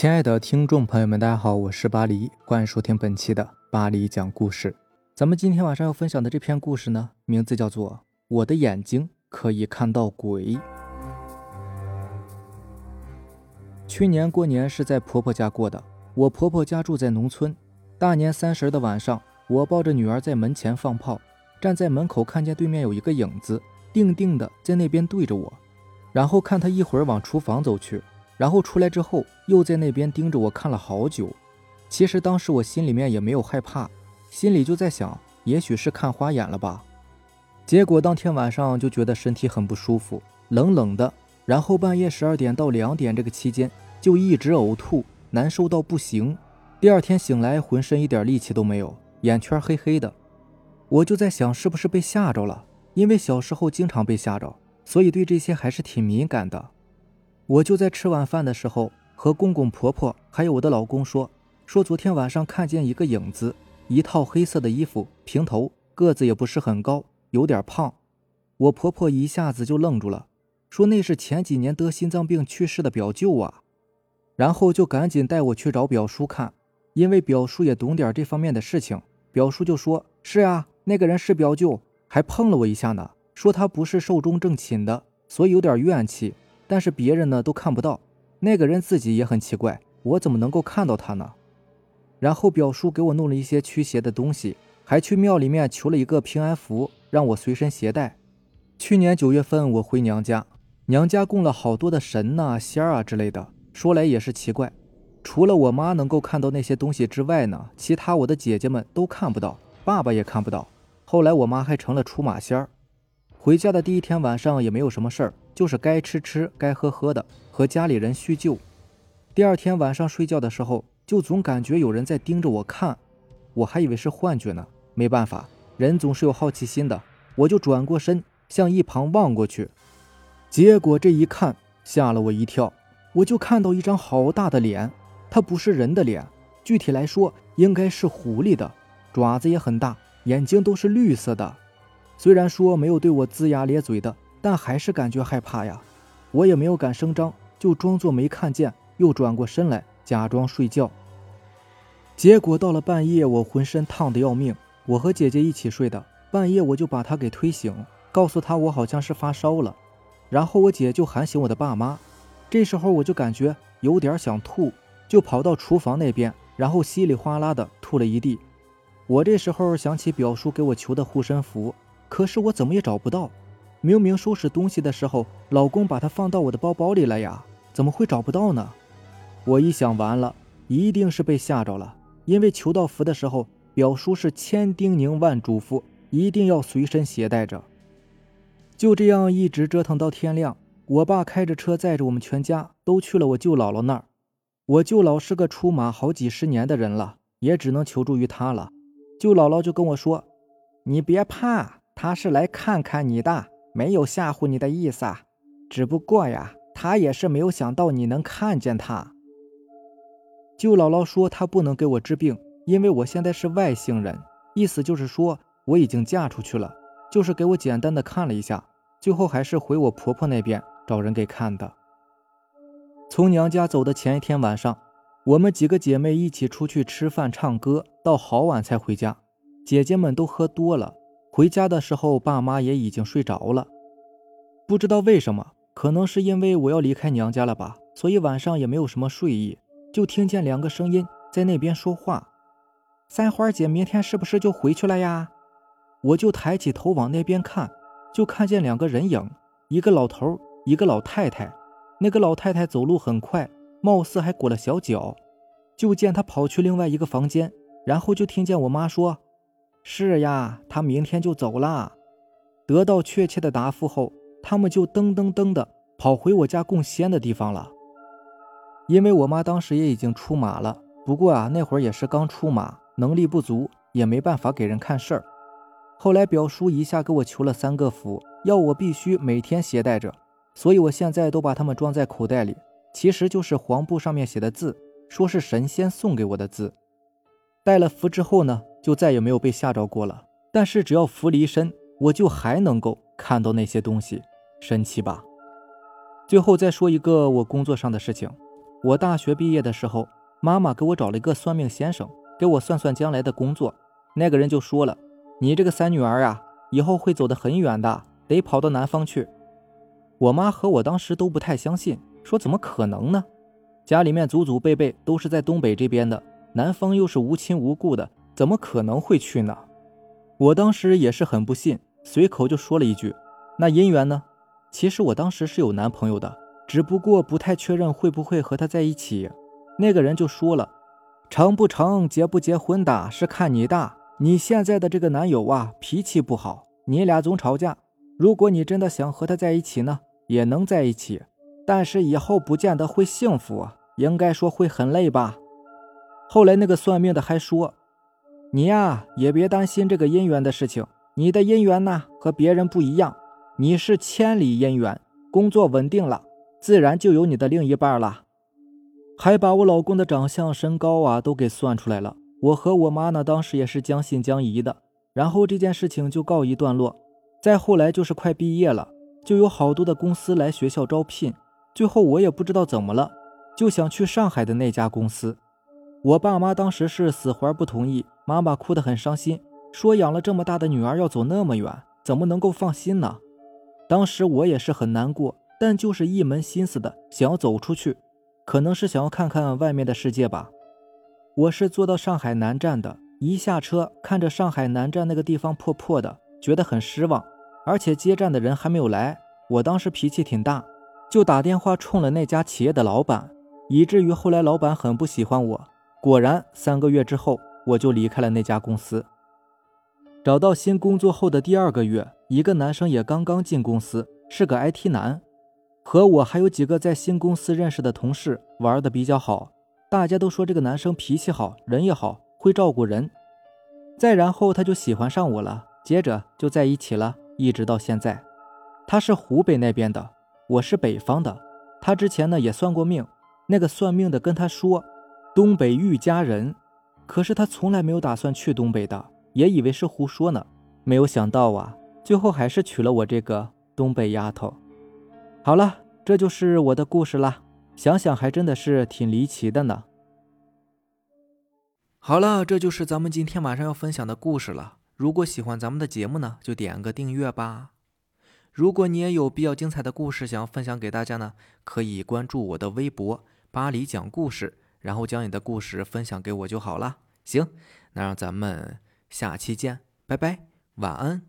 亲爱的听众朋友们，大家好，我是巴黎，欢迎收听本期的巴黎讲故事。咱们今天晚上要分享的这篇故事呢，名字叫做《我的眼睛可以看到鬼》。去年过年是在婆婆家过的，我婆婆家住在农村。大年三十的晚上，我抱着女儿在门前放炮，站在门口看见对面有一个影子，定定的在那边对着我，然后看他一会儿往厨房走去。然后出来之后，又在那边盯着我看了好久。其实当时我心里面也没有害怕，心里就在想，也许是看花眼了吧。结果当天晚上就觉得身体很不舒服，冷冷的。然后半夜十二点到两点这个期间，就一直呕吐，难受到不行。第二天醒来，浑身一点力气都没有，眼圈黑黑的。我就在想，是不是被吓着了？因为小时候经常被吓着，所以对这些还是挺敏感的。我就在吃晚饭的时候，和公公婆婆还有我的老公说，说昨天晚上看见一个影子，一套黑色的衣服，平头，个子也不是很高，有点胖。我婆婆一下子就愣住了，说那是前几年得心脏病去世的表舅啊，然后就赶紧带我去找表叔看，因为表叔也懂点这方面的事情。表叔就说：“是啊，那个人是表舅，还碰了我一下呢，说他不是寿终正寝的，所以有点怨气。”但是别人呢都看不到，那个人自己也很奇怪，我怎么能够看到他呢？然后表叔给我弄了一些驱邪的东西，还去庙里面求了一个平安符，让我随身携带。去年九月份我回娘家，娘家供了好多的神呐、仙儿啊之类的。说来也是奇怪，除了我妈能够看到那些东西之外呢，其他我的姐姐们都看不到，爸爸也看不到。后来我妈还成了出马仙儿。回家的第一天晚上也没有什么事儿。就是该吃吃，该喝喝的，和家里人叙旧。第二天晚上睡觉的时候，就总感觉有人在盯着我看，我还以为是幻觉呢。没办法，人总是有好奇心的，我就转过身向一旁望过去。结果这一看，吓了我一跳，我就看到一张好大的脸，它不是人的脸，具体来说应该是狐狸的，爪子也很大，眼睛都是绿色的。虽然说没有对我龇牙咧嘴的。但还是感觉害怕呀，我也没有敢声张，就装作没看见，又转过身来假装睡觉。结果到了半夜，我浑身烫得要命。我和姐姐一起睡的，半夜我就把她给推醒，告诉她我好像是发烧了。然后我姐就喊醒我的爸妈。这时候我就感觉有点想吐，就跑到厨房那边，然后稀里哗啦的吐了一地。我这时候想起表叔给我求的护身符，可是我怎么也找不到。明明收拾东西的时候，老公把它放到我的包包里了呀，怎么会找不到呢？我一想，完了，一定是被吓着了。因为求到符的时候，表叔是千叮咛万嘱咐，一定要随身携带着。就这样一直折腾到天亮，我爸开着车载着我们全家都去了我舅姥姥那儿。我舅姥是个出马好几十年的人了，也只能求助于他了。舅姥姥就跟我说：“你别怕，他是来看看你的。”没有吓唬你的意思啊，只不过呀，他也是没有想到你能看见他。舅姥姥说她不能给我治病，因为我现在是外星人，意思就是说我已经嫁出去了。就是给我简单的看了一下，最后还是回我婆婆那边找人给看的。从娘家走的前一天晚上，我们几个姐妹一起出去吃饭唱歌，到好晚才回家，姐姐们都喝多了。回家的时候，爸妈也已经睡着了。不知道为什么，可能是因为我要离开娘家了吧，所以晚上也没有什么睡意。就听见两个声音在那边说话：“三花姐明天是不是就回去了呀？”我就抬起头往那边看，就看见两个人影，一个老头，一个老太太。那个老太太走路很快，貌似还裹了小脚。就见她跑去另外一个房间，然后就听见我妈说。是呀，他明天就走了。得到确切的答复后，他们就噔噔噔的跑回我家供仙的地方了。因为我妈当时也已经出马了，不过啊，那会儿也是刚出马，能力不足，也没办法给人看事儿。后来表叔一下给我求了三个符，要我必须每天携带着，所以我现在都把它们装在口袋里。其实就是黄布上面写的字，说是神仙送给我的字。带了符之后呢？就再也没有被吓着过了。但是只要符离身，我就还能够看到那些东西，神奇吧？最后再说一个我工作上的事情。我大学毕业的时候，妈妈给我找了一个算命先生，给我算算将来的工作。那个人就说了：“你这个三女儿啊，以后会走得很远的，得跑到南方去。”我妈和我当时都不太相信，说：“怎么可能呢？家里面祖祖辈辈都是在东北这边的，南方又是无亲无故的，怎么可能会去呢？”我当时也是很不信，随口就说了一句：“那姻缘呢？”其实我当时是有男朋友的。只不过不太确认会不会和他在一起，那个人就说了，成不成、结不结婚的是看你大。你现在的这个男友啊，脾气不好，你俩总吵架。如果你真的想和他在一起呢，也能在一起，但是以后不见得会幸福，应该说会很累吧。后来那个算命的还说，你呀也别担心这个姻缘的事情，你的姻缘呢和别人不一样，你是千里姻缘，工作稳定了。自然就有你的另一半了，还把我老公的长相、身高啊都给算出来了。我和我妈呢，当时也是将信将疑的。然后这件事情就告一段落。再后来就是快毕业了，就有好多的公司来学校招聘。最后我也不知道怎么了，就想去上海的那家公司。我爸妈当时是死活不同意，妈妈哭得很伤心，说养了这么大的女儿要走那么远，怎么能够放心呢？当时我也是很难过。但就是一门心思的想要走出去，可能是想要看看外面的世界吧。我是坐到上海南站的，一下车看着上海南站那个地方破破的，觉得很失望，而且接站的人还没有来。我当时脾气挺大，就打电话冲了那家企业的老板，以至于后来老板很不喜欢我。果然，三个月之后我就离开了那家公司。找到新工作后的第二个月，一个男生也刚刚进公司，是个 IT 男。和我还有几个在新公司认识的同事玩的比较好，大家都说这个男生脾气好，人也好，会照顾人。再然后他就喜欢上我了，接着就在一起了，一直到现在。他是湖北那边的，我是北方的。他之前呢也算过命，那个算命的跟他说东北遇佳人，可是他从来没有打算去东北的，也以为是胡说呢。没有想到啊，最后还是娶了我这个东北丫头。好了，这就是我的故事了。想想还真的是挺离奇的呢。好了，这就是咱们今天晚上要分享的故事了。如果喜欢咱们的节目呢，就点个订阅吧。如果你也有比较精彩的故事想要分享给大家呢，可以关注我的微博“巴黎讲故事”，然后将你的故事分享给我就好了。行，那让咱们下期见，拜拜，晚安。